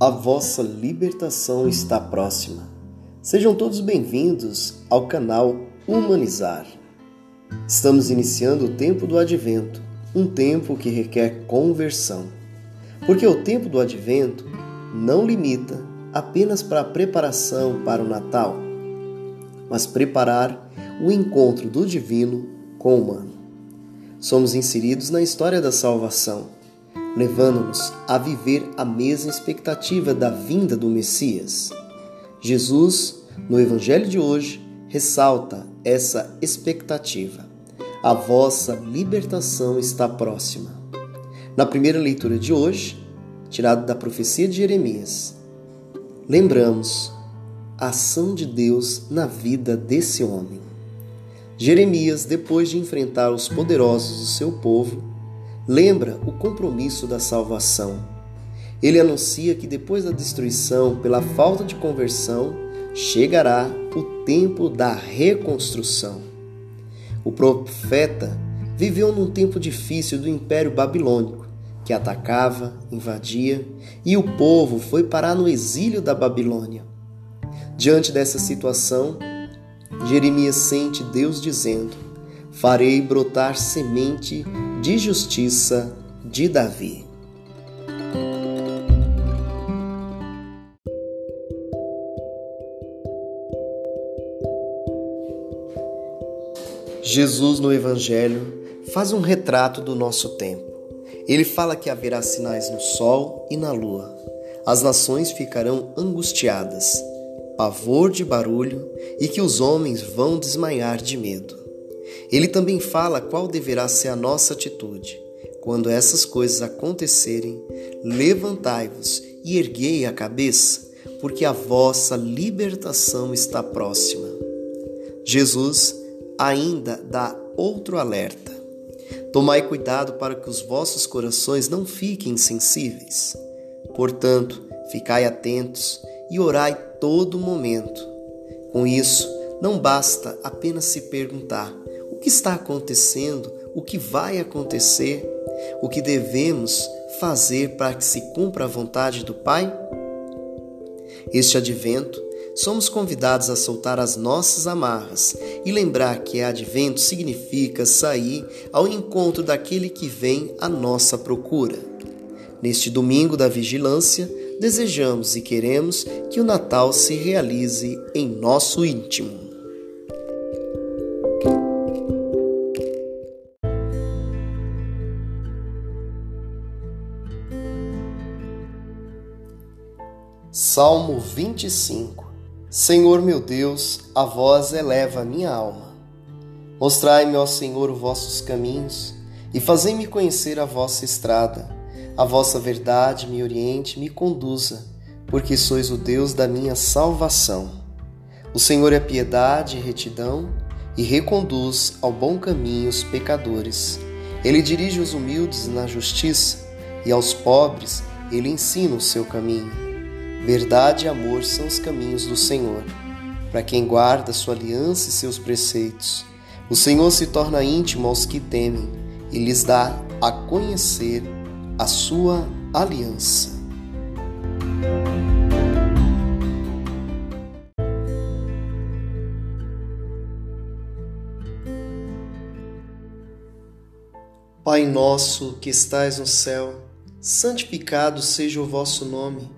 a vossa libertação está próxima. Sejam todos bem-vindos ao canal Humanizar. Estamos iniciando o tempo do advento, um tempo que requer conversão. Porque o tempo do advento não limita apenas para a preparação para o Natal, mas preparar o encontro do divino com o humano. Somos inseridos na história da salvação levando-nos a viver a mesma expectativa da vinda do Messias. Jesus, no Evangelho de hoje, ressalta essa expectativa. A vossa libertação está próxima. Na primeira leitura de hoje, tirado da profecia de Jeremias, lembramos a ação de Deus na vida desse homem. Jeremias, depois de enfrentar os poderosos do seu povo, lembra o compromisso da salvação. Ele anuncia que depois da destruição pela falta de conversão, chegará o tempo da reconstrução. O profeta viveu num tempo difícil do Império Babilônico, que atacava, invadia, e o povo foi parar no exílio da Babilônia. Diante dessa situação, Jeremias sente Deus dizendo: Farei brotar semente de justiça de Davi. Jesus no Evangelho faz um retrato do nosso tempo. Ele fala que haverá sinais no sol e na lua. As nações ficarão angustiadas, pavor de barulho e que os homens vão desmaiar de medo. Ele também fala qual deverá ser a nossa atitude. Quando essas coisas acontecerem, levantai-vos e erguei a cabeça, porque a vossa libertação está próxima. Jesus ainda dá outro alerta. Tomai cuidado para que os vossos corações não fiquem insensíveis. Portanto, ficai atentos e orai todo momento. Com isso, não basta apenas se perguntar: o que está acontecendo, o que vai acontecer, o que devemos fazer para que se cumpra a vontade do Pai? Este advento, somos convidados a soltar as nossas amarras e lembrar que advento significa sair ao encontro daquele que vem à nossa procura. Neste domingo da vigilância, desejamos e queremos que o Natal se realize em nosso íntimo. Salmo 25 Senhor meu Deus, a vós eleva a minha alma. Mostrai-me, ó Senhor, os vossos caminhos e fazei-me conhecer a vossa estrada. A vossa verdade me oriente, me conduza, porque sois o Deus da minha salvação. O Senhor é piedade e retidão e reconduz ao bom caminho os pecadores. Ele dirige os humildes na justiça e aos pobres ele ensina o seu caminho. Verdade e amor são os caminhos do Senhor, para quem guarda sua aliança e seus preceitos. O Senhor se torna íntimo aos que temem e lhes dá a conhecer a sua aliança. Pai nosso que estais no céu, santificado seja o vosso nome.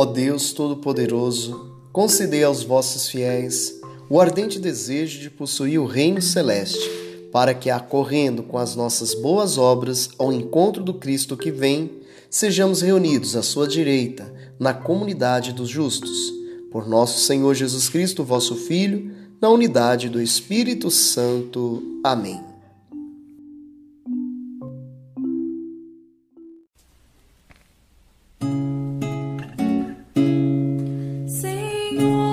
Ó Deus Todo-Poderoso, concedei aos vossos fiéis o ardente desejo de possuir o reino celeste, para que, acorrendo com as nossas boas obras ao encontro do Cristo que vem, sejamos reunidos à sua direita na comunidade dos justos. Por nosso Senhor Jesus Cristo, vosso Filho, na unidade do Espírito Santo. Amém. more.